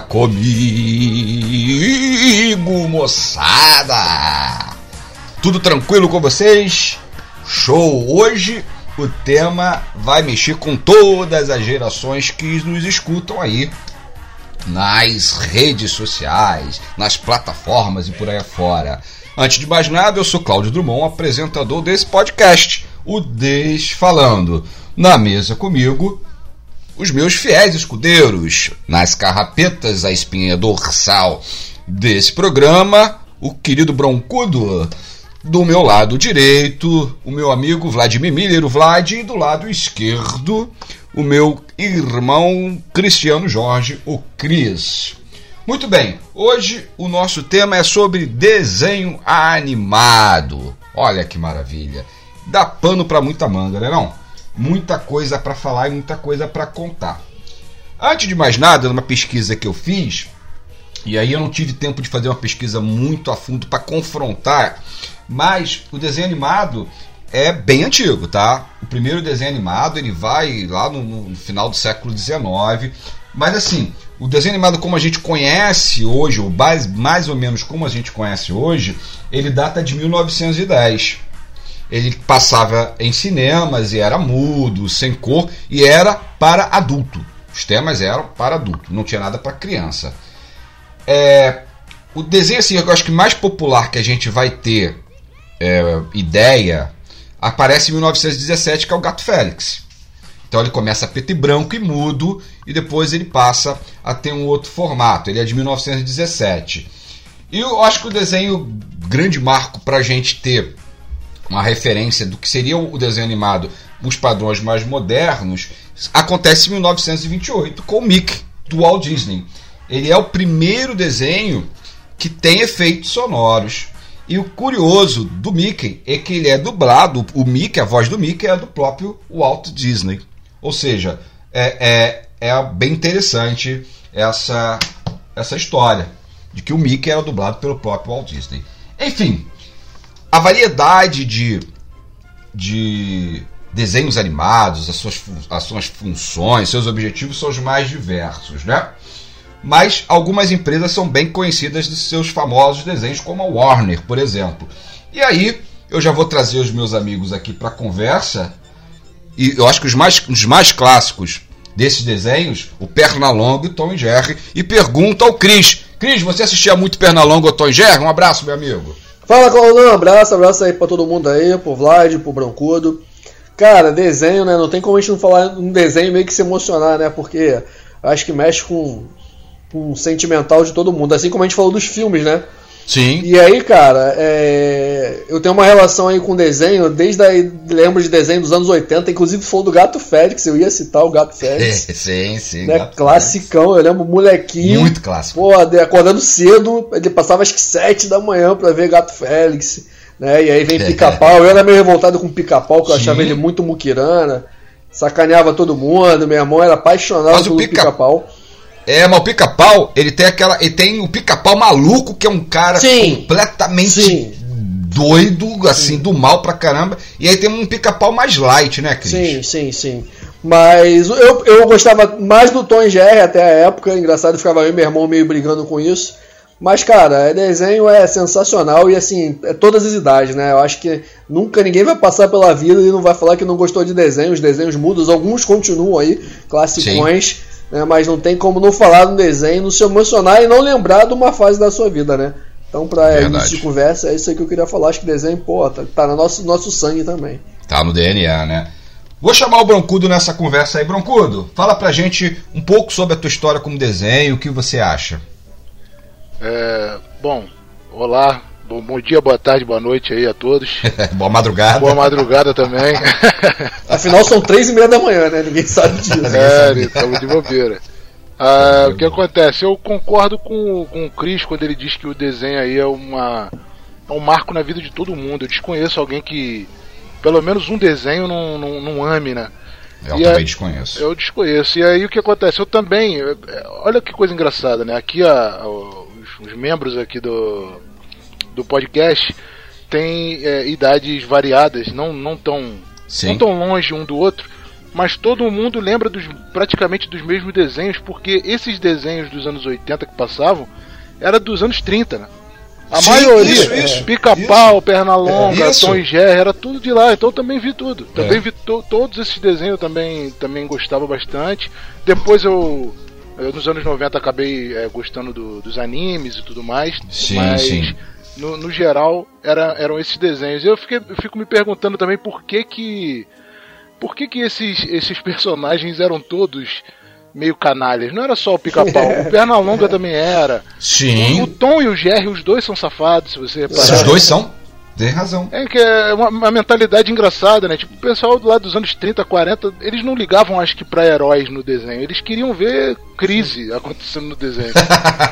Comigo, moçada! Tudo tranquilo com vocês? Show! Hoje o tema vai mexer com todas as gerações que nos escutam aí nas redes sociais, nas plataformas e por aí afora. Antes de mais nada, eu sou Cláudio Drummond, apresentador desse podcast, o Desfalando. Na mesa comigo, os meus fiéis escudeiros, nas carrapetas, a espinha dorsal desse programa, o querido Broncudo. Do meu lado direito, o meu amigo Vladimir Miller, o Vlad, e do lado esquerdo, o meu irmão Cristiano Jorge, o Cris. Muito bem, hoje o nosso tema é sobre desenho animado. Olha que maravilha. Dá pano para muita manga, né não? Muita coisa para falar e muita coisa para contar. Antes de mais nada, numa pesquisa que eu fiz, e aí eu não tive tempo de fazer uma pesquisa muito a fundo para confrontar, mas o desenho animado é bem antigo, tá? O primeiro desenho animado ele vai lá no, no final do século XIX, mas assim, o desenho animado como a gente conhece hoje, ou mais, mais ou menos como a gente conhece hoje, ele data de 1910. Ele passava em cinemas e era mudo, sem cor e era para adulto. Os temas eram para adulto, não tinha nada para criança. É, o desenho assim, eu acho que mais popular que a gente vai ter é, ideia aparece em 1917, que é o Gato Félix. Então ele começa preto e branco e mudo e depois ele passa a ter um outro formato. Ele é de 1917. E eu acho que o desenho grande marco para a gente ter uma referência do que seria o desenho animado, os padrões mais modernos, acontece em 1928 com o Mickey do Walt Disney. Ele é o primeiro desenho que tem efeitos sonoros. E o curioso do Mickey é que ele é dublado, o Mickey, a voz do Mickey é do próprio Walt Disney. Ou seja, é, é, é bem interessante essa, essa história de que o Mickey era dublado pelo próprio Walt Disney. Enfim, a variedade de, de desenhos animados, as suas, as suas funções, seus objetivos são os mais diversos, né? Mas algumas empresas são bem conhecidas de seus famosos desenhos, como a Warner, por exemplo. E aí, eu já vou trazer os meus amigos aqui para conversa. E eu acho que os mais, os mais clássicos desses desenhos, o Pernalonga e o Tom e Jerry. E pergunta ao Cris. Cris, você assistia muito Pernalonga ou Tom e Jerry? Um abraço, meu amigo. Fala. Um abraço, abraço aí pra todo mundo aí, pro Vlad, pro Broncudo. Cara, desenho, né? Não tem como a gente não falar um desenho meio que se emocionar, né? Porque acho que mexe com um sentimental de todo mundo. Assim como a gente falou dos filmes, né? Sim. E aí, cara, é... eu tenho uma relação aí com desenho, desde aí, lembro de desenho dos anos 80, inclusive foi do Gato Félix, eu ia citar o Gato Félix. sim, sim. Né? Classicão, eu lembro, molequinho. Muito clássico. Pô, acordando cedo, ele passava acho que 7 da manhã pra ver Gato Félix. Né? E aí vem pica-pau. Eu era meio revoltado com pica-pau, que eu achava ele muito muquirana. Sacaneava todo mundo, meu irmão era apaixonado Mas pelo pica-pau. Pica é, mas o pica-pau, ele tem aquela. Ele tem o pica-pau maluco, que é um cara Sim. completamente Sim. doido, assim, do mal pra caramba. E aí tem um pica-pau mais light, né, Cris? Sim, sim, sim. Mas eu, eu gostava mais do Tom Jerry até a época. Engraçado, ficava eu e meu irmão meio brigando com isso. Mas, cara, desenho é sensacional e, assim, é todas as idades, né? Eu acho que nunca ninguém vai passar pela vida e não vai falar que não gostou de desenho. Os desenhos mudos, alguns continuam aí, classicões. Sim né? Mas não tem como não falar no desenho, não se emocionar e não lembrar de uma fase da sua vida, né? Então, para início de conversa, é isso aí que eu queria falar. Acho que desenho, pô, tá, tá no nosso, nosso sangue também. Tá no DNA, né? Vou chamar o Broncudo nessa conversa aí. Broncudo, fala pra gente um pouco sobre a tua história como desenho, o que você acha. É, bom, olá, Bom, bom, dia, boa tarde, boa noite aí a todos. boa madrugada. Boa madrugada também. Afinal, são três e meia da manhã, né? Ninguém sabe disso. É, estamos de bobeira. Ah, o que acontece? Eu concordo com, com o Cris quando ele diz que o desenho aí é, uma, é um marco na vida de todo mundo. Eu desconheço alguém que, pelo menos um desenho, não, não, não ame, né? Eu e também é, desconheço. Eu desconheço. E aí o que acontece? Eu também. Olha que coisa engraçada, né? Aqui a, a os, os membros aqui do do podcast tem é, idades variadas, não, não, tão, não tão longe um do outro. mas todo mundo lembra dos, praticamente dos mesmos desenhos, porque esses desenhos dos anos 80 que passavam era dos anos 30, né? A Sim, maioria, isso, pica-pau, perna longa, É. Tom e Jerry, era tudo de lá, então eu também vi tudo. Também É. vi to- todos esses desenhos, eu também, também gostava bastante. Depois eu, eu, nos anos 90, acabei é, gostando do- dos animes e tudo mais. Sim, mas sim. No, no geral, era, eram esses desenhos. Eu, fiquei, eu fico me perguntando também por que que. Por que, que esses, esses personagens eram todos meio canalhas? Não era só o pica-pau, o perna longa também era. O Sim. Tom e o Jerry, os dois são safados, se você reparar. Os dois são. Tem razão. É que é uma, uma mentalidade engraçada, né? Tipo, o pessoal lá dos anos 30, 40, eles não ligavam, acho que, pra heróis no desenho. Eles queriam ver crise acontecendo no desenho.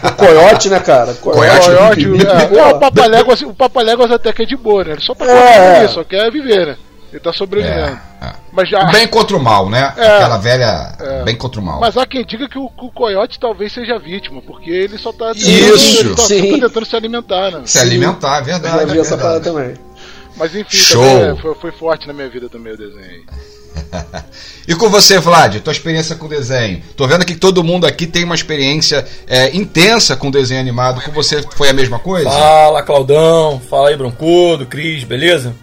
O Coyote, né, cara? Bip, bip, é, bip. o Papaléguas, o Papaléguas até que é de boa, né? Ele só tá É. isso, só quer viver, né? Ele tá sobrevivendo. É, é. Mas já. O bem contra o mal, né? É. Aquela velha É. bem contra o mal. Mas há quem diga que o, o Coyote talvez seja vítima, porque ele só tá, Isso. ele tá Sim. sempre tentando se alimentar, né? Se alimentar, é Eu verdade. já vi é essa parada também. Mas enfim, Show. também, é, foi, foi forte na minha vida também o desenho. E com você, Vlad, tua experiência com desenho? Tô vendo que todo mundo aqui tem uma experiência é, intensa com desenho animado. Com você foi a mesma coisa? Fala, Claudão. Fala aí, Broncudo, Cris, beleza?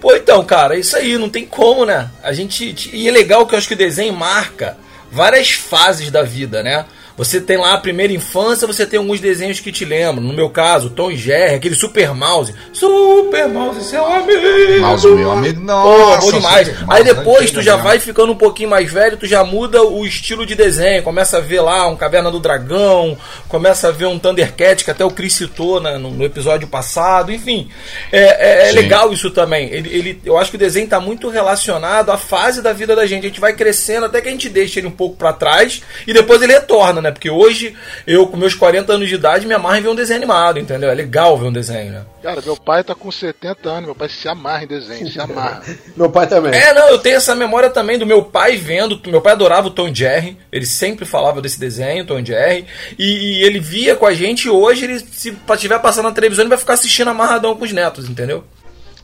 Pô, então, cara, isso aí, não tem como, né? A gente. E é legal que eu acho que o desenho marca várias fases da vida, né? Você tem lá a primeira infância, você tem alguns desenhos que te lembram. No meu caso, Tom e Jerry, aquele Super Mouse. Super Mouse, seu amigo. Mouse, meu amigo. Pô, Nossa, bom demais. Aí Mouse, depois tu já mesmo. vai ficando um pouquinho mais velho, tu já muda o estilo de desenho. Começa a ver lá um Caverna do Dragão, começa a ver um Thundercat, que até o Chris citou né, no, episódio passado. Enfim, é, é- é legal isso também. Ele, ele- eu acho que o desenho está muito relacionado à fase da vida da gente. A gente vai crescendo até que a gente deixa ele um pouco para trás e depois ele retorna, né? Porque hoje, eu com meus 40 anos de idade, me amarro em ver um desenho animado, entendeu? É legal ver um desenho, né? Cara, meu pai tá com 70 anos, meu pai se amarra em desenho, se amarra. Meu pai também. É, não, eu tenho essa memória também do meu pai vendo. Meu pai adorava o Tom e Jerry. Ele sempre falava desse desenho, Tom e Jerry. E, e ele via com a gente e hoje, ele, se estiver passando na televisão, ele vai ficar assistindo amarradão com os netos, entendeu?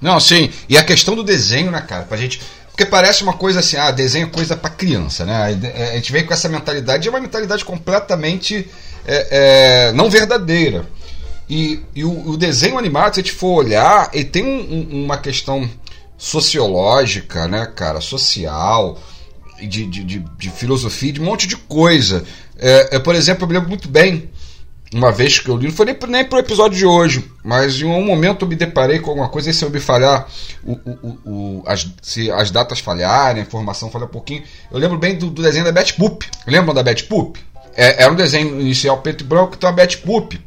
Não, sim. E a questão do desenho, né, cara? Pra gente. Porque parece uma coisa assim, ah, desenho é coisa pra criança, né? A gente vem com essa mentalidade, é uma mentalidade completamente é, é, não verdadeira. E, e o, o desenho animado, se a gente for olhar, ele tem um- um- uma questão sociológica, né, cara? Social, de, de, de, de filosofia, de um monte de coisa. É, é, por exemplo, eu me lembro muito bem uma vez que eu li, não foi nem, nem pro episódio de hoje, mas em um momento eu me deparei com alguma coisa, e se eu me falhar, o, o, o- as, se as datas falharem, a informação falhar um pouquinho, eu lembro bem do, do desenho da Betty Boop. Lembram da Betty Boop? É, era um desenho inicial preto e branco, então a Betty Boop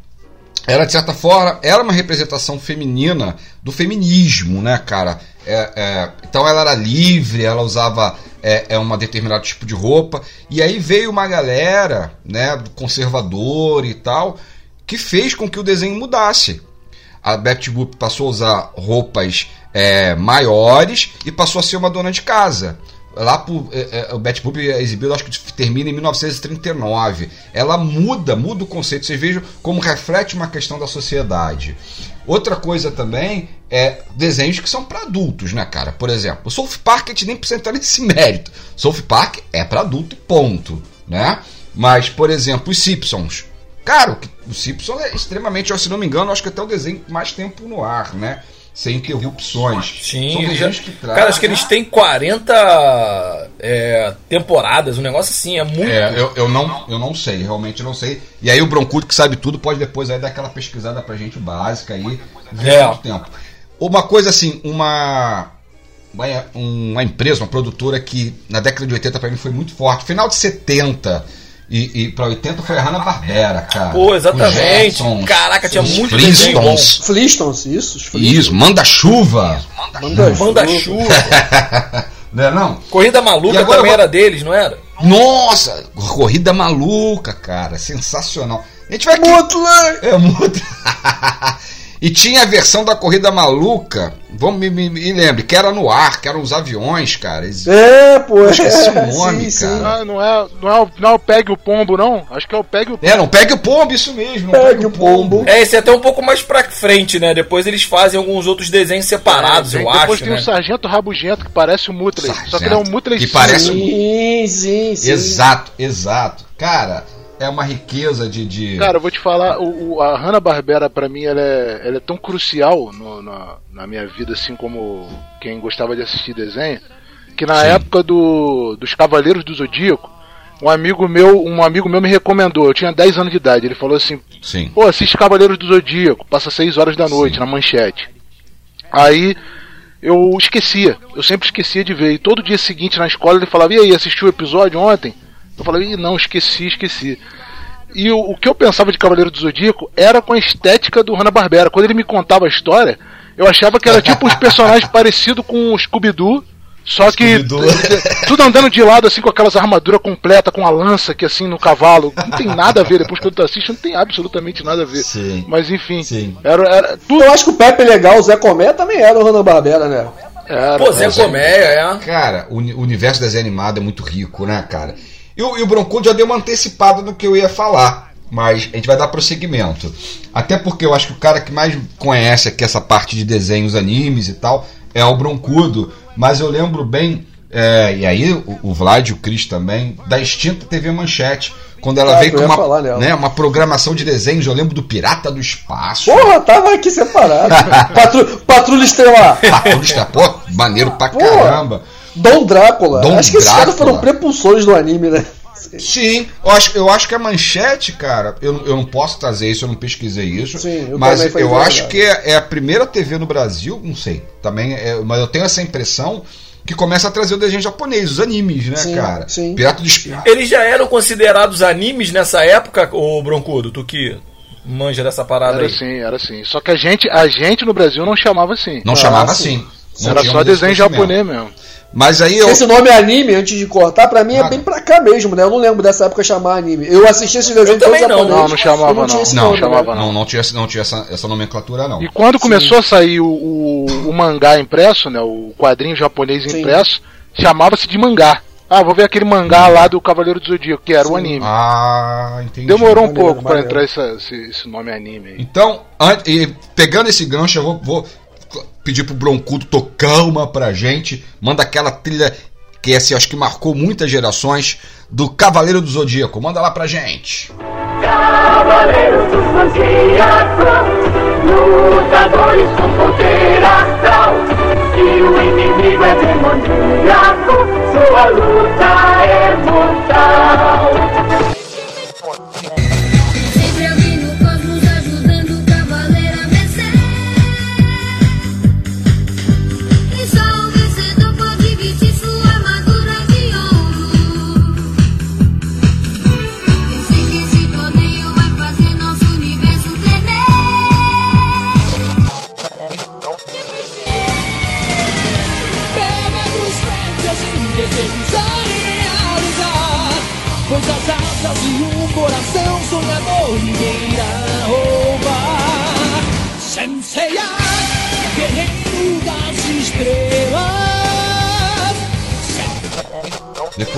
era de certa forma era uma representação feminina do feminismo, né, cara? É, é, então ela era livre, ela usava é, é uma determinado tipo de roupa e aí veio uma galera, né, conservador e tal, que fez com que o desenho mudasse. A Betty Boop passou a usar roupas é, maiores e passou a ser uma dona de casa. Lá pro, é, é, o Betty Boop é exibido, acho que termina em 1939. Ela muda, muda o conceito. Vocês vejam como reflete uma questão da sociedade. Outra coisa também é desenhos que são para adultos, né, cara? Por exemplo, o South Park a gente nem precisa entrar nesse mérito. South Park é para adulto e ponto, né? Mas, por exemplo, os Simpsons. Cara, o Simpsons é extremamente, se não me engano, acho que até o desenho mais tempo no ar, né? Sem interrupções. Sim, São desenhos que trazem. cara, acho que eles têm 40 é, temporadas, um negócio assim, é muito. É, eu, eu, não, eu não sei, realmente não sei. E aí o Broncudo, que sabe tudo, pode depois aí dar aquela pesquisada pra gente básica aí. ver É. muito tempo. Uma coisa assim, uma, uma, uma empresa, uma produtora que na década de 80 pra mim foi muito forte. Final de 70 e, e pra 80 foi a Hanna-Barbera, cara. Pô, exatamente. Jetsons, Caraca, tinha muito. Flintstones. Flintstones, isso? Os Flintstones. Isso, Manda-Chuva. Manda Manda-chuva. Né, não? Corrida Maluca agora também era deles, não era? Nossa, corrida maluca, cara. Sensacional. A gente vai Mutler! É muito. E tinha a versão da Corrida Maluca, vamos me, me, me lembre, que era no ar, que eram os aviões, cara. Eles- É, pô. Eu esqueci o é, nome, sim, cara. sim. Ah, não, é, não, é, o- não é o Pegue o Pombo, não? Acho que é o Pegue o Pombo. É, não pegue o pombo, isso mesmo. Não Pegue o pombo. É, esse é até um pouco mais pra frente, né? Depois eles fazem alguns outros desenhos separados, É, eu depois acho, tem né? o Sargento Rabugento, que parece o Mutley. Só que ele é um Sargento, Mutley que sim. parece um- Sim, sim, sim. Exato, exato. Cara, é uma riqueza de. de... Cara, eu vou te falar, o, o- a Hanna-Barbera, pra mim, ela é, ela é tão crucial no- na, na minha vida, assim como quem gostava de assistir desenho, que na Sim. época do, dos Cavaleiros do Zodíaco, um amigo meu um amigo meu me recomendou, eu tinha 10 anos de idade, ele falou assim, Sim. pô, assiste Cavaleiros do Zodíaco, passa 6 horas da noite Sim. na manchete. Aí eu esquecia, eu sempre esquecia de ver. E todo dia seguinte na escola ele falava: E aí, assistiu o episódio ontem? Eu falava: Ih, não, esqueci, esqueci. E o, o que eu pensava de Cavaleiro do Zodíaco era com a estética do Hanna-Barbera. Quando ele me contava a história, eu achava que era tipo uns personagens parecidos com o Scooby-Doo. Só que tudo andando de lado assim com aquelas armaduras completas, com a lança que assim no cavalo. Não tem nada a ver. Depois que tu assiste, não tem absolutamente nada a ver. Sim. Mas enfim, Sim. era, era tudo. Eu acho que o Pepe Legal, o Zé Comé também era o Hanna-Barbera, né? Era, Pô, Zé É, Zé- Colmeia, é. Cara, o uni- o universo desenho animado é muito rico, né, cara? E o, e o Broncudo já deu uma antecipada no que eu ia falar, mas a gente vai dar prosseguimento. Até porque eu acho que o cara que mais conhece aqui essa parte de desenhos, animes e tal, é o Broncudo. Mas eu lembro bem, é, e aí o, o Vlad e o Cris também, da extinta TV Manchete. Quando ela Ah, veio com uma, falar nela. né, uma programação de desenhos, eu lembro do Pirata do Espaço. Porra, tava aqui separado. Patru... Patrulha Estelar. Patrulha, pô, maneiro pra Pô. caramba. Dom Drácula. Dom acho que esses caras foram prepulsores do anime, né? Sim, eu acho, eu acho que a manchete, cara, eu, eu não posso trazer isso, eu não pesquisei isso. Sim, eu mas também foi eu verdade. acho que é, é a primeira TV no Brasil, não sei, também, é, mas eu tenho essa impressão que começa a trazer o desenho japonês, os animes, né, Sim, cara? sim. Pirata do Espaço. Eles já eram considerados animes nessa época, ô Broncudo? Tu que manja dessa parada Era aí. assim, era assim. Só que a gente, a gente no Brasil não chamava assim. Não Ah, chamava sim. assim. Não Era só um desenho japonês mesmo. Mas aí eu. Esse nome anime, antes de cortar, pra mim é Ah. bem pra cá mesmo, né? Eu não lembro dessa época chamar anime. Eu assisti esse desenho todo não. japonês, Não, não chamava, eu não. não. nome, chamava, né? Não, não tinha, não tinha essa, essa nomenclatura, não. E quando começou a sair o, o, o mangá impresso, né, o quadrinho japonês Sim. impresso, chamava-se de mangá. Ah, vou ver aquele mangá lá do Cavaleiro do Zodíaco, que era o Sim. anime. Ah, entendi. Demorou um Maneiro, pouco pra maneiro. entrar essa- esse, esse nome anime aí. Então, an- e pegando esse gancho, eu vou, vou pedir pro Broncudo tocar uma pra gente. Manda aquela trilha que assim, acho que marcou muitas gerações do Cavaleiro do Zodíaco. Manda lá pra gente. Cavaleiros do Zodíaco, lutadores com poder astral. Se o inimigo é demoníaco, sua luta é mortal.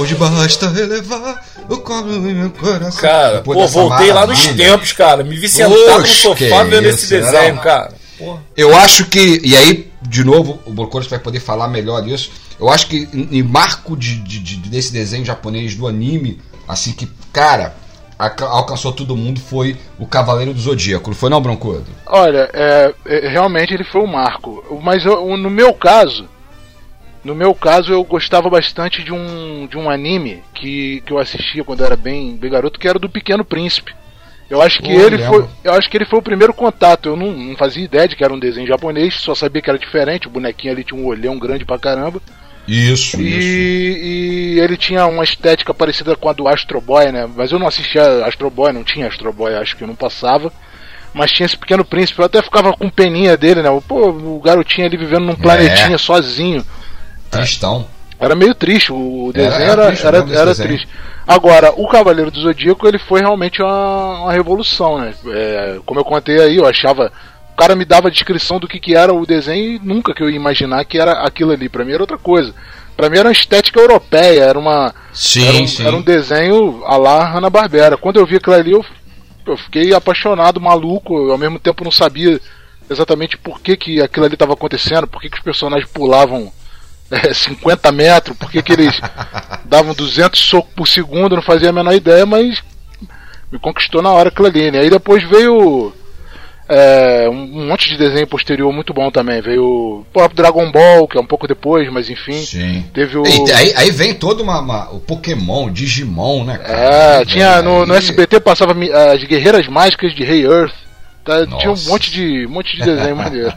De basta relevar o colo em meu coração. Cara, Depois pô, voltei lá nos maravilha. tempos, cara. Me vi sentado no sofá vendo isso, esse desenho, não. cara. Porra. Eu acho que, e aí, de novo, o Borcoros vai poder falar melhor disso. Eu acho que em, marco de, de- de- desse desenho japonês do anime, assim que, cara, alcançou todo mundo foi o Cavaleiro do Zodíaco. Não foi não, Broncudo? Olha, é, é, realmente ele foi um marco. Mas eu- no meu caso, no meu caso eu gostava bastante de um, de um anime que, que eu assistia quando eu era bem, bem garoto, que era do Pequeno Príncipe. Eu acho que Pô, ele lembro. foi, eu acho que ele foi o primeiro contato. Eu não, não fazia ideia de que era um desenho japonês, só sabia que era diferente. O bonequinho ali tinha um olhão grande pra caramba. Isso, E, e ele tinha uma estética parecida com a do Astro Boy, né? Mas eu não assistia Astro Boy, não tinha Astro Boy, acho que eu não passava. Mas tinha esse pequeno príncipe, eu até ficava com peninha dele, né? Pô, o garotinho ali vivendo num planetinha sozinho. Tristão. Era meio triste, o Era- desenho era era, triste, era, desse era desenho. triste. Agora, o Cavaleiro do Zodíaco, ele foi realmente uma, uma revolução, né? É, como eu contei aí, eu achava cara me dava a descrição do que, que era o desenho e nunca que eu ia imaginar que era aquilo ali. Pra mim era outra coisa. Pra mim era uma estética europeia, era uma. Sim, era, um, sim. era um desenho a lá Hanna-Barbera. Quando eu vi aquilo ali, eu, eu fiquei apaixonado, maluco. Eu, ao mesmo tempo não sabia exatamente por que, que aquilo ali estava acontecendo, por que, que os personagens pulavam é, 50 metros, por que, que eles davam 200 socos por segundo, não fazia a menor ideia, mas me conquistou na hora aquilo ali, né? Aí depois veio é, um monte de desenho posterior muito bom também. Veio o próprio Dragon Ball, que é um pouco depois, mas enfim. Sim. Teve o. E aí, aí vem todo uma, uma- o Pokémon, o Digimon, né, cara? É, Aí tinha vem no, no aí- SBT passava as Guerreiras Mágicas de Rei Earth. Tá, tinha um monte de, um monte de desenho maneiro.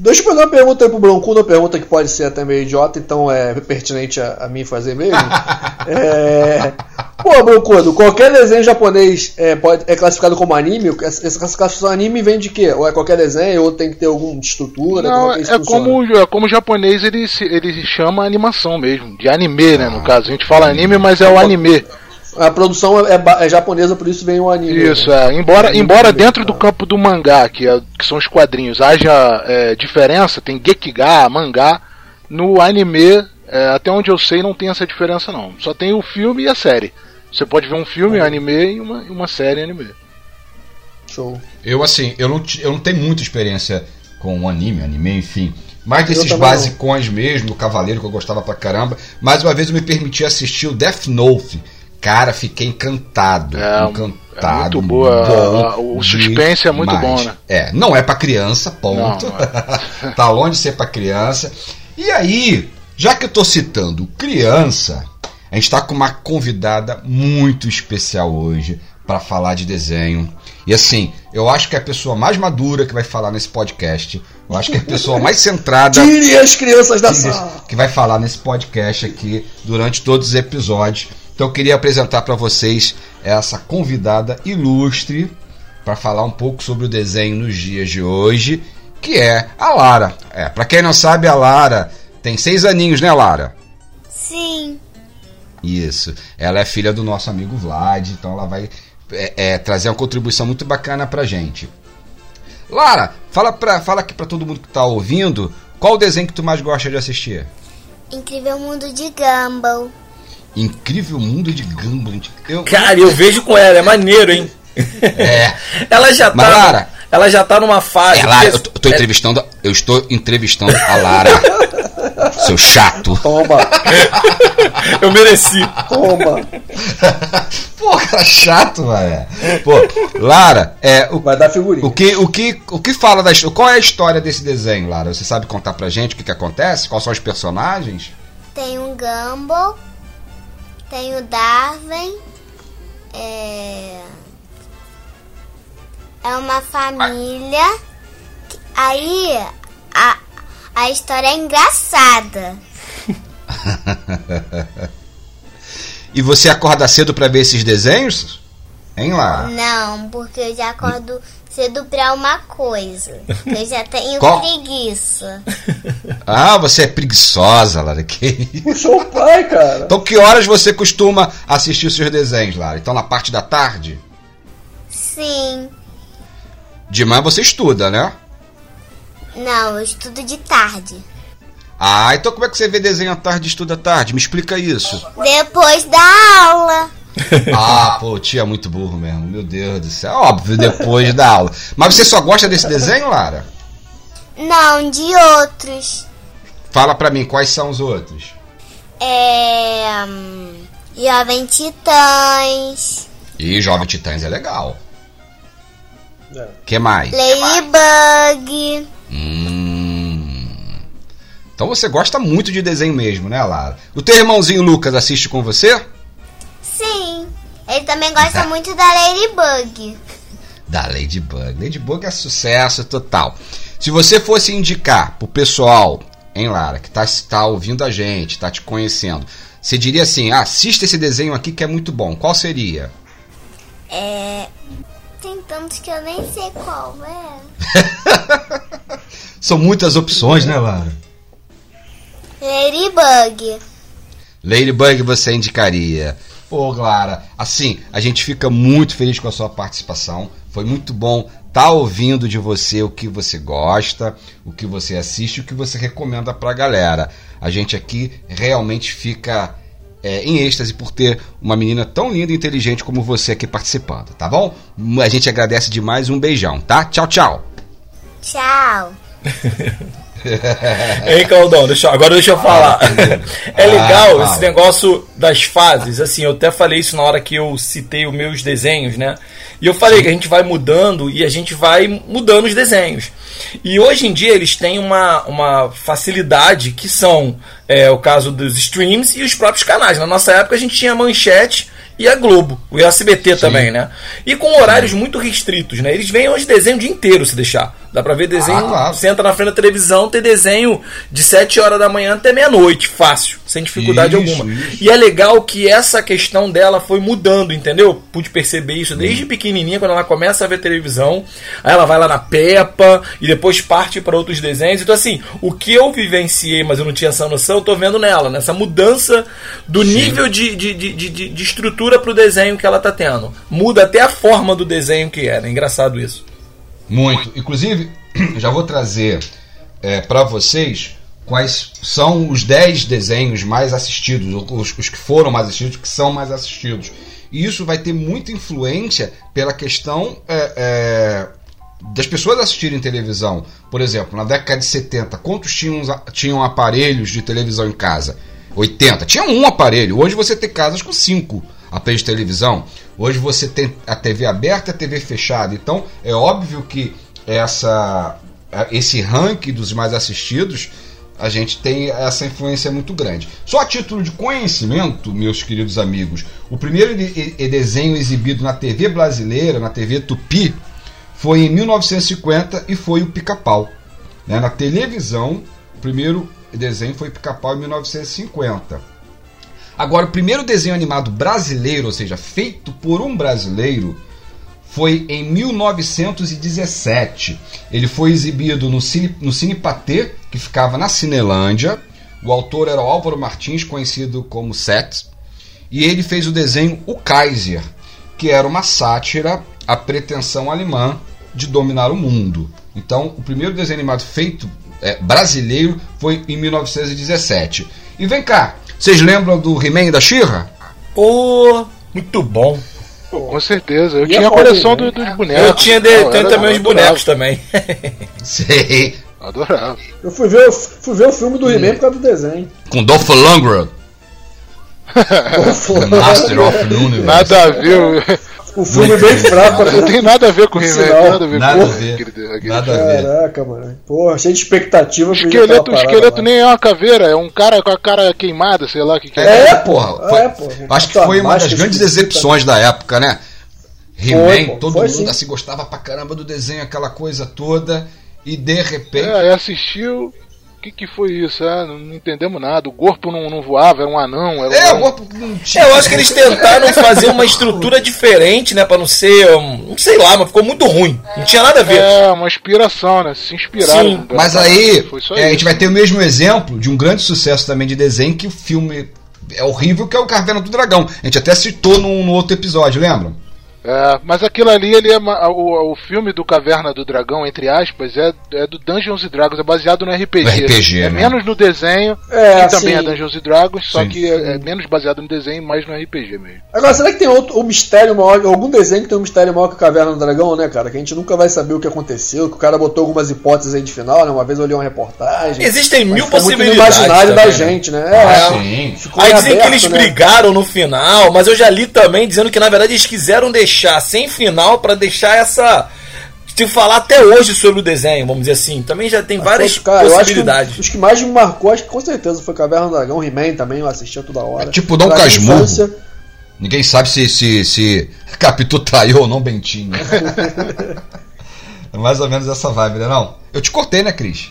Deixa eu fazer uma pergunta aí pro Broncudo, uma pergunta que pode ser até meio idiota, então é pertinente a, a mim fazer mesmo. é... Pô, Broncudo, qualquer desenho japonês é, pode, é classificado como anime? Essa essa classificação anime vem de quê? Ou é qualquer desenho, ou tem que ter alguma estrutura? Não, como é é como, é como o japonês ele, ele chama animação mesmo, de anime, né? No caso, a gente fala anime, mas é o anime. A produção é, ba- é japonesa, por isso vem o anime. Isso, né? é. Embora, embora dentro do tá. campo do mangá, que, é- que são os quadrinhos, haja é, diferença, tem Gekiga, mangá, no anime, é, até onde eu sei, não tem essa diferença não. Só tem o filme e a série. Você pode ver um filme, um anime e uma, uma série anime. Show. Eu, assim, eu não, eu não tenho muita experiência com anime, anime, enfim. Mais desses basicões mesmo, do Cavaleiro, que eu gostava pra caramba. Mais uma vez eu me permiti assistir o Death Note. Cara, fiquei encantado. É, encantado. é muito boa. bom A- a- o suspense é muito demais. bom, né? É, não é pra criança, ponto. Não, tá longe de ser pra criança. E aí, já que eu tô citando criança, a gente tá com uma convidada muito especial hoje pra falar de desenho. E assim, eu acho que é a pessoa mais madura que vai falar nesse podcast. Eu acho que é a pessoa mais centrada Tire as crianças da sala! que vai falar nesse podcast aqui durante todos os episódios. Então eu queria apresentar para vocês essa convidada ilustre para falar um pouco sobre o desenho nos dias de hoje, que é a Lara. É, para quem não sabe, a Lara tem seis aninhos, né, Lara? Sim. Isso. Ela é filha do nosso amigo Vlad, então ela vai é, é, trazer uma contribuição muito bacana pra gente. Lara, fala, pra, fala aqui pra todo mundo que tá ouvindo, qual o desenho que tu mais gosta de assistir? Incrível Mundo de Gumball. Incrível Mundo de Gumball. Eu, Cara, eu vejo com ela, é maneiro, hein? É. Ela já tá. Mas, Lara- ela já tá numa fase. É, Lara, porque- eu tô, eu tô entrevistando, eu estou entrevistando a Lara. Seu chato. Toma, eu mereci. toma. Pô, cara chato, velho. Pô, Lara, é, o, Vai dar figurinha. o, que, o, que, o que fala da Qual é a história desse desenho, Lara? Você sabe contar pra gente o que, que acontece? Quais são os personagens? Tem um Gumball. Tem o Darwin. É. É uma família. Aí a, a história é engraçada. E você acorda cedo pra ver esses desenhos? Hein, Lara? Não, porque eu já acordo cedo pra uma coisa. Eu já tenho Qual? preguiça. Ah, você é preguiçosa, Lara. Que... Puxou o pai, cara. Então, que horas você costuma assistir os seus desenhos, Lara? Então, na parte da tarde? Sim. De manhã você estuda, né? Não, eu estudo de tarde. Ah, então como é que você vê desenho à tarde e estuda à tarde? Me explica isso. Depois da aula. Ah, pô, tia é muito burro mesmo. Meu Deus do céu. Óbvio, depois da aula. Mas você só gosta desse desenho, Lara? Não, de outros. Fala pra mim, quais são os outros? É. hum, Jovem Titãs. Ih, Jovem Titãs é legal. É. que mais? Ladybug. Hum. Então você gosta muito de desenho mesmo, né, Lara? O teu irmãozinho Lucas assiste com você? Ele também gosta muito da Ladybug. Da Ladybug. Ladybug é sucesso total. Se você fosse indicar pro pessoal, hein, Lara, que tá, tá ouvindo a gente, tá te conhecendo, você diria assim: ah, assista esse desenho aqui que é muito bom. Qual seria? É. Tem tantos que eu nem sei qual é. São muitas opções, né, Lara? Ladybug. Ladybug você indicaria. Pô, Lara, assim, a gente fica muito feliz com a sua participação. Foi muito bom tá ouvindo de você o que você gosta, o que você assiste, o que você recomenda pra galera. A gente aqui realmente fica é, em êxtase por ter uma menina tão linda e inteligente como você aqui participando, tá bom? A gente agradece demais, um beijão, tá? Tchau, tchau. Tchau. Hein, Claudão? Deixa, agora deixa eu falar. É legal Ah, esse negócio das fases. Assim, eu até falei isso na hora que eu citei os meus desenhos, né? E eu falei que a gente vai mudando e a gente vai mudando os desenhos. E hoje em dia eles têm uma, uma facilidade que são é, o caso dos streams e os próprios canais. Na nossa época a gente tinha a manchete e a Globo, o SBT também, né? E com horários muito restritos, né? Eles vêm hoje desenho o dia inteiro se deixar. Dá pra ver desenho, Ah, claro. você entra na frente da televisão, tem desenho de 7 horas da manhã até meia-noite, fácil, sem dificuldade Isso, alguma. isso. E é legal que essa questão dela foi mudando, entendeu? Pude perceber isso desde pequenininha, quando ela começa a ver televisão, aí ela vai lá na Peppa e depois parte para outros desenhos. Então, assim, o que eu vivenciei, mas eu não tinha essa noção, eu tô vendo nela, nessa mudança do nível de, de, de, de, de- estrutura pro desenho que ela tá tendo. Muda até a forma do desenho que é, né? Engraçado isso. Muito. Inclusive, já vou trazer é, para vocês quais são os 10 desenhos mais assistidos, os, os que foram mais assistidos, que são mais assistidos. E isso vai ter muita influência pela questão é, é, das pessoas assistirem televisão. Por exemplo, na década de 70, quantos tinham, tinham aparelhos de televisão em casa? 80. Tinha um aparelho. Hoje você tem casas com cinco aparelhos de televisão. Hoje você tem a TV aberta e a TV fechada. Então é óbvio que essa, esse ranking dos mais assistidos a gente tem essa influência muito grande. Só a título de conhecimento, meus queridos amigos, o primeiro de- desenho exibido na TV brasileira, na TV Tupi, foi em 1950 e foi o Pica-Pau. né? Na televisão, o primeiro desenho foi Pica-Pau em 1950. Agora, o primeiro desenho animado brasileiro, ou seja, feito por um brasileiro, foi em 1917. Ele foi exibido no Cine, no Cine Patê, que ficava na Cinelândia. O autor era o Álvaro Martins, conhecido como Seth. E ele fez o desenho O Kaiser, que era uma sátira à pretensão alemã de dominar o mundo. Então, o primeiro desenho animado feito é, brasileiro foi em 1917. E vem cá, vocês lembram do He-Man e da She-Ra? Pô, muito bom. Pô, com certeza. Eu E tinha é a coleção foda, do- né? dos bonecos. Eu tinha de, Não, tenho era- também os bonecos também. Sei. Adorava. Eu fui ver, fui ver o filme do He-Man por causa do desenho. Com Dolph Lundgren, Master of the Universe. Nada a ver. O filme bem fraco. Não tem nada a ver com o He-Man. Nada a ver Nada com a ver. aquele- aquele- Nada a ver. Caraca, mano. Porra, cheio de expectativa. O esqueleto, o esqueleto lá. nem é uma caveira, é um cara com a cara queimada, sei lá o que, que É, É, porra. pô, Foi- é, pô. acho que foi uma das grandes decepções da época, né? He-Man, todo foi mundo sim. assim gostava pra caramba do desenho, aquela coisa toda. E de repente. É, assistiu. O que, que foi isso? É, não entendemos nada. O corpo não, não voava, era um anão. Era É, um... o corpo não tinha. É, eu acho que eles tentaram fazer uma estrutura diferente, né? Pra não ser. um, Não sei lá, mas ficou muito ruim. Não tinha nada a ver. É, uma inspiração, né? Se inspiraram. Sim, Mas aí, é, a gente vai ter o mesmo exemplo de um grande sucesso também de desenho que o filme é horrível, que é o Caverna do Dragão. A gente até citou num, no outro episódio, lembram? É, mas aquilo ali, ele é o, o filme do Caverna do Dragão, entre aspas, é, é do Dungeons and Dragons, é baseado no RPG. No RPG, é né? menos no desenho, É, que também assim- é Dungeons and Dragons, só Sim. que é, é menos baseado no desenho, mais no RPG mesmo. Agora, será que tem outro um mistério maior, algum desenho que tem um mistério maior que o Caverna do Dragão, né, cara? Que a gente nunca vai saber o que aconteceu, que o cara botou algumas hipóteses aí de final, né? Uma vez eu li uma reportagem. Existem mil ficou muito no possibilidades. imaginário da também, né? gente, né? É, Ah, sim. ficou Aí em dizem que aberto, eles né? brigaram no final, mas eu já li também dizendo que na verdade eles quiseram deixar sem final pra deixar essa. Se falar até hoje sobre o desenho, vamos dizer assim. Também já tem várias cara, acho que possibilidades. os que mais me marcou, acho que com certeza foi Caverna do Dragão, He-Man também, eu assistia toda hora. É tipo Dom Pra Casmurro. infância, Ninguém sabe se, se, se Capitu traiu ou não Bentinho. é mais ou menos essa vibe, né? Não? Eu te cortei, né, Cris?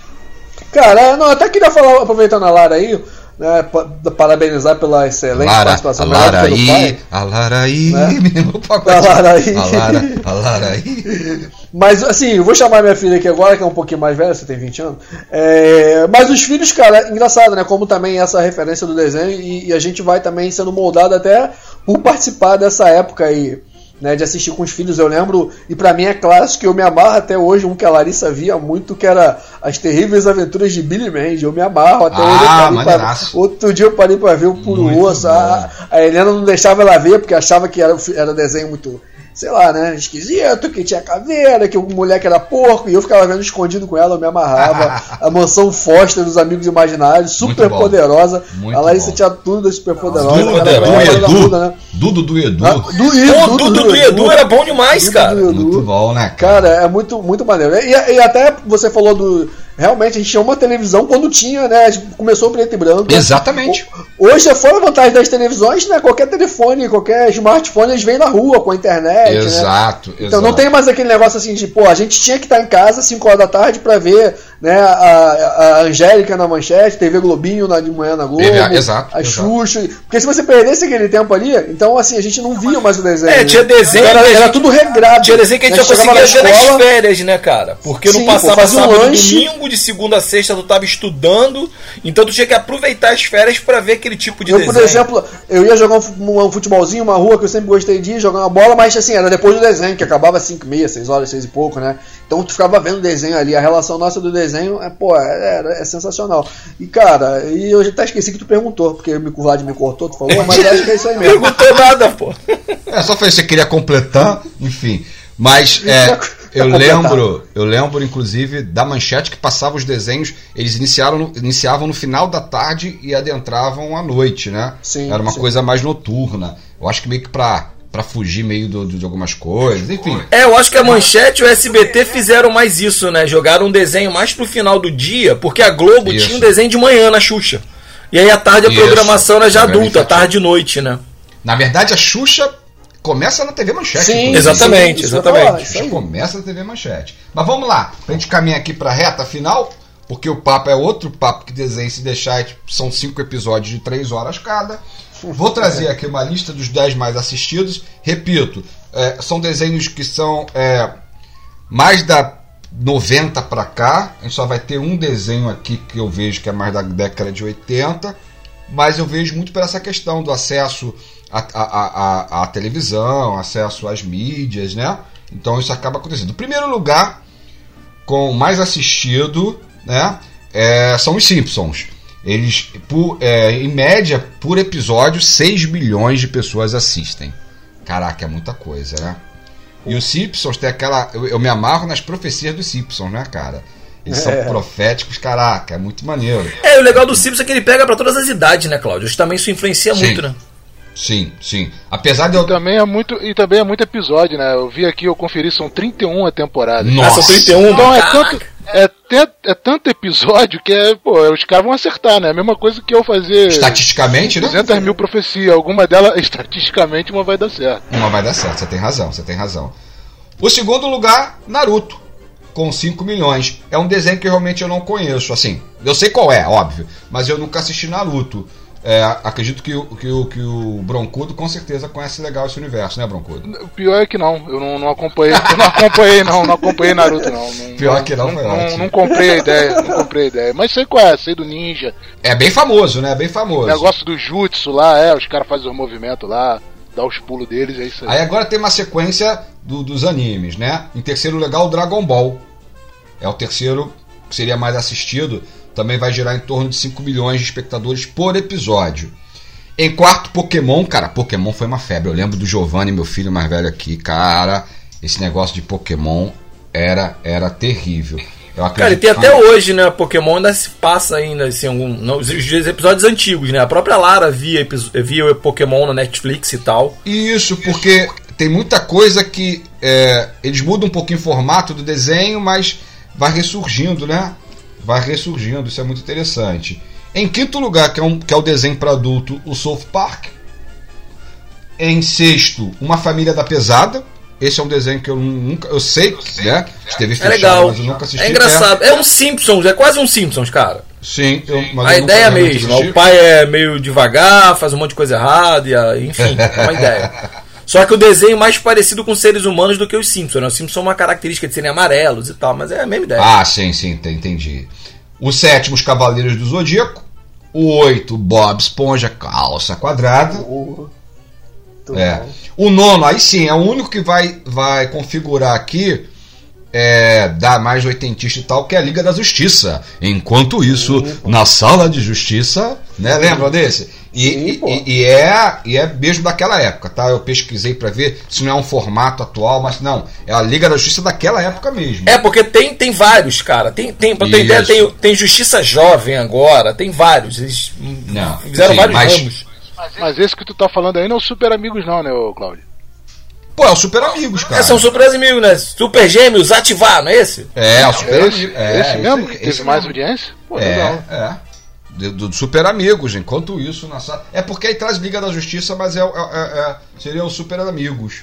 Cara, não, eu até queria falar, aproveitando a Lara aí, né, pa- parabenizar pela excelente Lara, a participação do Lara aí, pai. a Lara aí, Né? menino pacote. A Lara aí. A Lara, a Lara aí. Mas assim, eu vou chamar minha filha aqui agora, que é um pouquinho mais velha, você tem 20 anos. É, mas os filhos, cara, engraçado, né? Como também essa referência do desenho, e, e a gente vai também sendo moldado até por participar dessa época aí. Né, de assistir com os filhos. Eu lembro, e pra mim é clássico, eu me amarro até hoje, um que a Larissa via muito, que era As Terríveis Aventuras de Billy Mandy. Eu me amarro até Ah, hoje. pra- outro dia eu parei pra ver o Puro Osso. A, a Helena não deixava ela ver, porque achava que era, era desenho muito. Sei lá, né? Esquisito, que tinha caveira, que o moleque era porco, e eu ficava vendo escondido com ela, eu me amarrava. a mansão Foster dos Amigos Imaginários, super bom. poderosa. Muito a Larissa bom. tinha tudo da super poderosa. Dudu, ela era do da Edu. Duda, né? Dudu do Edu. Ah, do Pô, Edu, Dudu do Edu era bom demais, Dudu cara. do Edu. Muito bom, né, cara? Cara, é muito, muito maneiro. E, e até você falou do. Realmente, a gente tinha uma televisão quando tinha, né? A gente Começou preto e branco. Exatamente. Hoje, já foi a vantagem das televisões, né? Qualquer telefone, qualquer smartphone, eles vêm na rua com a internet. né? Exato, Então não exato. tem mais aquele negócio assim de, pô, a gente tinha que estar em casa às 5 horas da tarde pra ver né, a, a Angélica na manchete, TV Globinho na, de manhã na Globo, exato, a exato. Xuxa. Porque se você perdesse aquele tempo ali, então assim, a gente não via mais o desenho. É, tinha né? desenho Era, a era gente- tudo regrado. Tinha desenho que a gente Né? só Chegava conseguia ver na nas férias, né, cara? Porque Sim, não pô, passava fazia um sábado lanche. domingo, de segunda a sexta tu tava estudando, então tu tinha que aproveitar as férias pra ver aquele tipo de Eu, desenho. por exemplo, eu ia jogar um, fu- um futebolzinho, uma rua que eu sempre gostei de ir, jogar uma bola, mas assim, era depois do desenho, que acabava às 5 e meia, 6 horas, 6 e pouco, né? Então tu ficava vendo o desenho ali, a relação nossa do desenho é, pô, é, é, é sensacional. E cara, e eu já até esqueci que tu perguntou, porque o Vlad me cortou, tu falou, mas acho que é isso aí mesmo. Perguntou nada, pô. É, só falei que você queria completar, enfim. Mas é, eu lembro, eu lembro, inclusive, da manchete que passava os desenhos, eles iniciaram no- iniciavam no final da tarde e adentravam à noite, né? Sim, Era uma sim. coisa mais noturna. Eu acho que meio que pra, pra fugir meio do- do- de algumas coisas, enfim. É, eu acho que a Manchete e o SBT fizeram mais isso, né? Jogaram um desenho mais pro final do dia, porque a Globo Isso. tinha um desenho de manhã na Xuxa. E aí à tarde a Isso. programação era já Programa adulta, tarde e noite, né? Na verdade, a Xuxa começa na TV Manchete. Sim. Exatamente, isso exatamente. isso começa na TV Manchete. Mas vamos lá, pra gente caminhar aqui pra reta final, porque o papo é outro papo que desenho se deixar, tipo, são cinco episódios de três horas cada. Vou trazer aqui uma lista dos 10 mais assistidos. Repito, é, são desenhos que são é, mais da 90 pra cá. A gente só vai ter um desenho aqui que eu vejo que é mais da década de 80. Mas eu vejo muito por essa questão do acesso à, à, à- à televisão, acesso às mídias, né? Então isso acaba acontecendo. O primeiro lugar, com mais assistido, né? é, são os Simpsons. Eles, por, é, em média, por episódio, 6 milhões de pessoas assistem. Caraca, é muita coisa, né? E os Simpsons tem aquela. Eu, eu me amarro nas profecias dos Simpsons, né, cara? Eles são É. proféticos, caraca, é muito maneiro. É, e o legal do Simpsons é que ele pega pra todas as idades, né, Cláudio? Isso também isso influencia Sim. muito, né? Sim, sim. Apesar de eu. E também é muito e também é muito episódio, né? Eu vi aqui, eu conferi, são 31 a temporada. Nossa. Ah, são 31, Então é tanto, é, te- é tanto episódio que é, pô, os caras vão acertar, né? A mesma coisa que eu fazer Estatisticamente, né? 200 mil profecias. Alguma delas, estatisticamente, uma vai dar certo. Uma vai dar certo, você tem razão, você tem razão. O segundo lugar, Naruto, com 5 milhões. É um desenho que realmente eu não conheço, assim. Eu sei qual é, óbvio, mas eu nunca assisti Naruto. É, acredito que, o- que, o, que o Broncudo com certeza conhece legal esse universo, né, Broncudo? O pior é que não, eu não, não acompanhei, não acompanhei não, não acompanhei Naruto não. não Pior que não, foi não, ótimo. não comprei a ideia, não comprei a ideia. Mas sei qual é, sei do ninja. É bem famoso, né? Bem famoso. Negócio do jutsu lá, é, os caras fazem os movimentos lá, dá os pulos deles, é isso aí. Aí agora tem uma sequência do- dos animes, né? Em terceiro lugar, o Dragon Ball. É o terceiro que seria mais assistido. Também vai gerar em torno de 5 milhões de espectadores por episódio. Em quarto, Pokémon. Cara, Pokémon foi uma febre. Eu lembro do Giovanni, meu filho mais velho aqui. Cara, esse negócio de Pokémon era, era terrível. Eu Cara, e tem até hoje, né? Pokémon ainda se passa ainda, assim, algum, não, os, os episódios antigos, né? A própria Lara via, via Pokémon na Netflix e tal. Isso, porque tem muita coisa que é, eles mudam um pouquinho o formato do desenho, mas vai ressurgindo, né? Vai ressurgindo, isso é muito interessante. Em quinto lugar, que é, um, que é o desenho para adulto, o South Park. Em sexto, Uma Família da Pesada. Esse é um desenho que eu nunca. Eu sei, né? Esteve É fechado, legal. mas eu nunca assisti. É engraçado. É um Simpsons, é quase um Simpsons, cara. É, sim, eu, mas A eu ideia é assisti. O pai é meio devagar, faz um monte de coisa errada, e enfim, é uma ideia. Só que o desenho mais parecido com seres humanos do que os Simpsons. Né? Os Simpsons são uma característica de serem amarelos e tal, mas é a mesma ideia. Ah, sim, sim, ent- entendi. O sétimo, os Cavaleiros do Zodíaco. O oito, Bob Esponja, calça quadrada. O- Muito É. bom. O nono, aí sim, é o único que vai, vai configurar aqui, é, da mais oitentista e tal, que é a Liga da Justiça. Enquanto isso, na sala de justiça, né? Lembra desse? E, Sim, e- e- é, e é mesmo daquela época, tá? Eu pesquisei pra ver se não é um formato atual, mas não, é a Liga da Justiça daquela época mesmo. É, porque tem, tem vários, cara. Tem, tem, pra ter ideia, tem, tem Justiça Jovem agora, tem vários. Eles Não, fizeram sim, vários mas- ramos. Mas esse que tu tá falando aí não é o Super Amigos não, né, Cláudio? Pô, é o Super Amigos, cara. É, são super amigos, né? Super Gêmeos, ativar, não é esse? É, o Super É esse, Amigos. É, esse mesmo esse teve mais mesmo. audiência? Pô, É, legal. é. Do, do Super Amigos, enquanto isso na sala. É porque aí traz Liga da Justiça, mas é, é- é- é- seria o Super Amigos.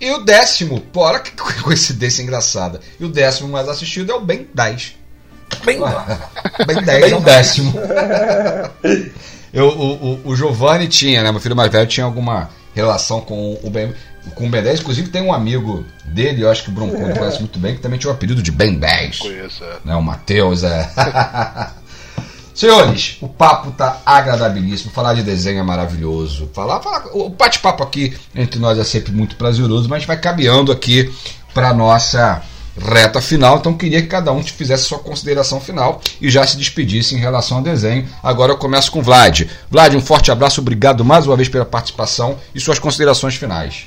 E o décimo, pô, olha que coincidência engraçada. E o décimo mais assistido é o Ben 10. Bem, Ben 10 é o décimo. Eu, o, o, o Giovanni tinha, né? Meu filho mais velho tinha alguma relação com o Ben, com o Ben 10. Inclusive tem um amigo dele, eu acho que o Bronco conhece muito bem, que também tinha o apelido de Ben 10 Conheço, é. né? O Matheus é. Senhores, o papo tá agradabilíssimo. Falar de desenho é maravilhoso. Falar, falar o bate-papo aqui entre nós é sempre muito prazeroso, mas vai caminhando aqui para nossa reta final. Então queria que cada um fizesse sua consideração final e já se despedisse em relação ao desenho. Agora eu começo com o Vlad. Vlad, um forte abraço, obrigado mais uma vez pela participação e suas considerações finais.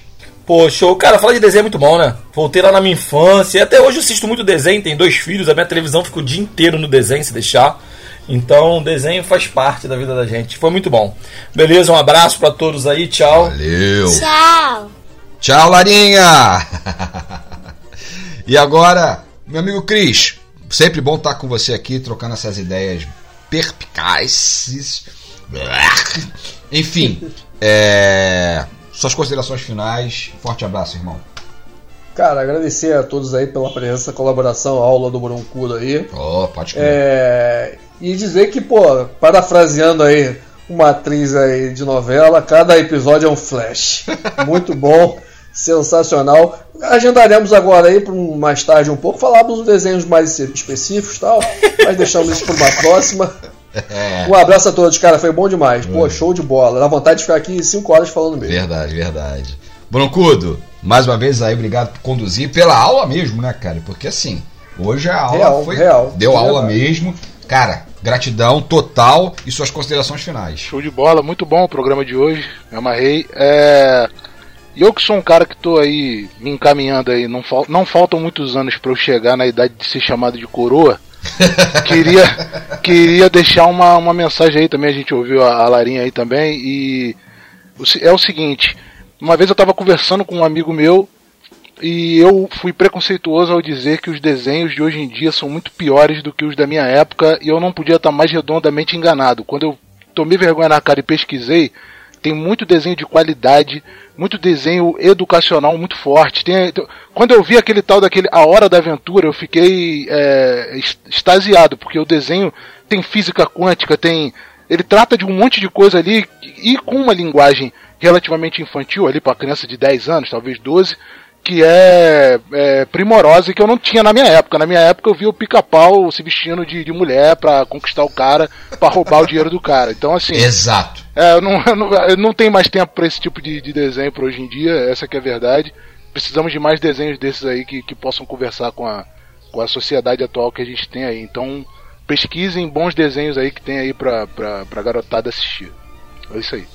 Show. Cara, falar de desenho é muito bom, né? Voltei lá na minha infância. E até hoje eu assisto muito desenho. Tenho dois filhos. A minha televisão fica o dia inteiro no desenho, se deixar. Então, desenho faz parte da vida da gente. Foi muito bom. Beleza? Um abraço pra todos aí. Tchau. Valeu! Tchau. Tchau, Larinha! e agora, meu amigo Cris, sempre bom estar com você aqui, trocando essas ideias perspicazes. Enfim, é, suas considerações finais. Forte abraço, irmão. Cara, agradecer a todos aí pela presença, colaboração, aula do Broncudo aí. Oh, pode. É, e dizer que, pô, parafraseando aí uma atriz aí de novela, cada episódio é um flash. Muito bom, sensacional. Agendaremos agora aí para mais tarde um pouco, falarmos dos desenhos mais específicos e tal, mas deixamos isso para uma próxima. É, Um abraço a todos, cara, foi bom demais. Pô, show de bola. Dá vontade de ficar aqui 5 horas falando mesmo. verdade, verdade. Broncudo, mais uma vez aí, obrigado por conduzir, pela aula mesmo, né, cara? Porque assim, hoje a aula Real, foi. real. deu Verdade. aula mesmo. Cara, gratidão total e suas considerações finais. Show de bola, muito bom o programa de hoje, me amarrei. É... E eu que sou um cara que tô aí me encaminhando aí, não, fal... não faltam muitos anos para eu chegar na idade de ser chamado de coroa. queria, queria deixar uma, uma mensagem aí também, a gente ouviu a, a Larinha aí também, e é o seguinte, uma vez eu tava conversando com um amigo meu e eu fui preconceituoso ao dizer que os desenhos de hoje em dia são muito piores do que os da minha época e eu não podia estar mais redondamente enganado. Quando eu tomei vergonha na cara e pesquisei, tem muito desenho de qualidade, muito desenho educacional muito forte. Tem- tem- quando eu vi aquele tal daquele A Hora da Aventura, eu fiquei é, extasiado, porque o desenho tem física quântica, tem. Ele trata de um monte de coisa ali e com uma linguagem relativamente infantil ali para criança de 10 anos, talvez 12, que é, é, primorosa e que eu não tinha na minha época. Na minha época eu via o pica-pau se vestindo de, de mulher pra conquistar o cara, pra roubar o dinheiro do cara. Então, assim, Exato. é, eu não, eu não, eu não tenho mais tempo pra esse tipo de, de desenho pra hoje em dia, essa que é a verdade. Precisamos de mais desenhos desses aí que, que possam conversar com a, com a sociedade atual que a gente tem aí. Então, pesquisem bons desenhos aí que tem aí pra, pra, pra garotada assistir. É isso aí.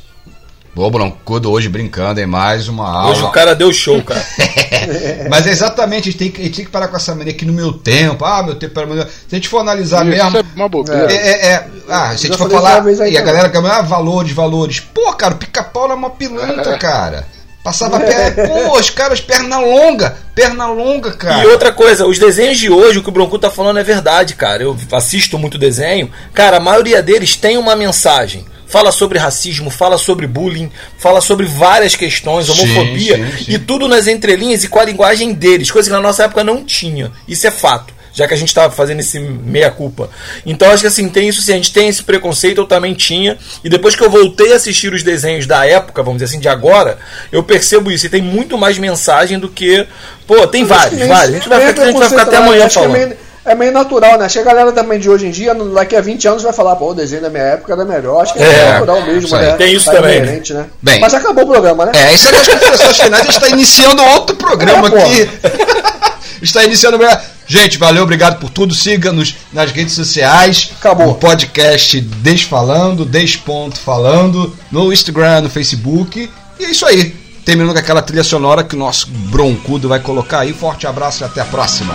Ô, Broncudo, hoje brincando em mais uma aula. Hoje o cara deu show, cara. Mas é exatamente, a gente tem, que, a gente tem que parar com essa mania que no meu tempo, ah, meu tempo era melhor. Se a gente for analisar Isso mesmo. é uma bobeira. É, é, é, ah, se a gente for falar. E a também. galera que ah, valores, valores. Pô, cara, o pica-pau era uma pilantra, cara. Passava perna. Pô, os caras, perna longa. Perna longa, cara. E outra coisa, os desenhos de hoje, o que o Bronco tá falando é verdade, cara. Eu assisto muito desenho. Cara, a maioria deles tem uma mensagem. Fala sobre racismo, fala sobre bullying, fala sobre várias questões, Sim, homofobia, sim, sim. e tudo nas entrelinhas e com a linguagem deles, coisa que na nossa época não tinha. Isso é fato, já que a gente tava fazendo esse meia-culpa. Então acho que assim, tem isso, se a gente tem esse preconceito, eu também tinha. E depois que eu voltei a assistir os desenhos da época, vamos dizer assim, de agora, eu percebo isso. E tem muito mais mensagem do que. Pô, tem vários, vários. A gente vai ficar, a gente vai ficar até amanhã é falando. É meio natural, né? Acho que a galera também de hoje em dia, daqui a 20 anos, vai falar, pô, o desenho da minha época era melhor. Acho que é, É, natural mesmo, né? Tem isso Tá também, inerente, né? Bem. Mas acabou o programa, né? É, isso é das considerações finais. A gente está iniciando outro programa É, aqui. está iniciando. Gente, valeu, obrigado por tudo. Siga-nos nas redes sociais. Acabou. O podcast Desfalando, Desponto Falando, no Instagram, no Facebook. E é isso aí. Terminando com aquela trilha sonora que o nosso broncudo vai colocar aí. Forte abraço e até a próxima.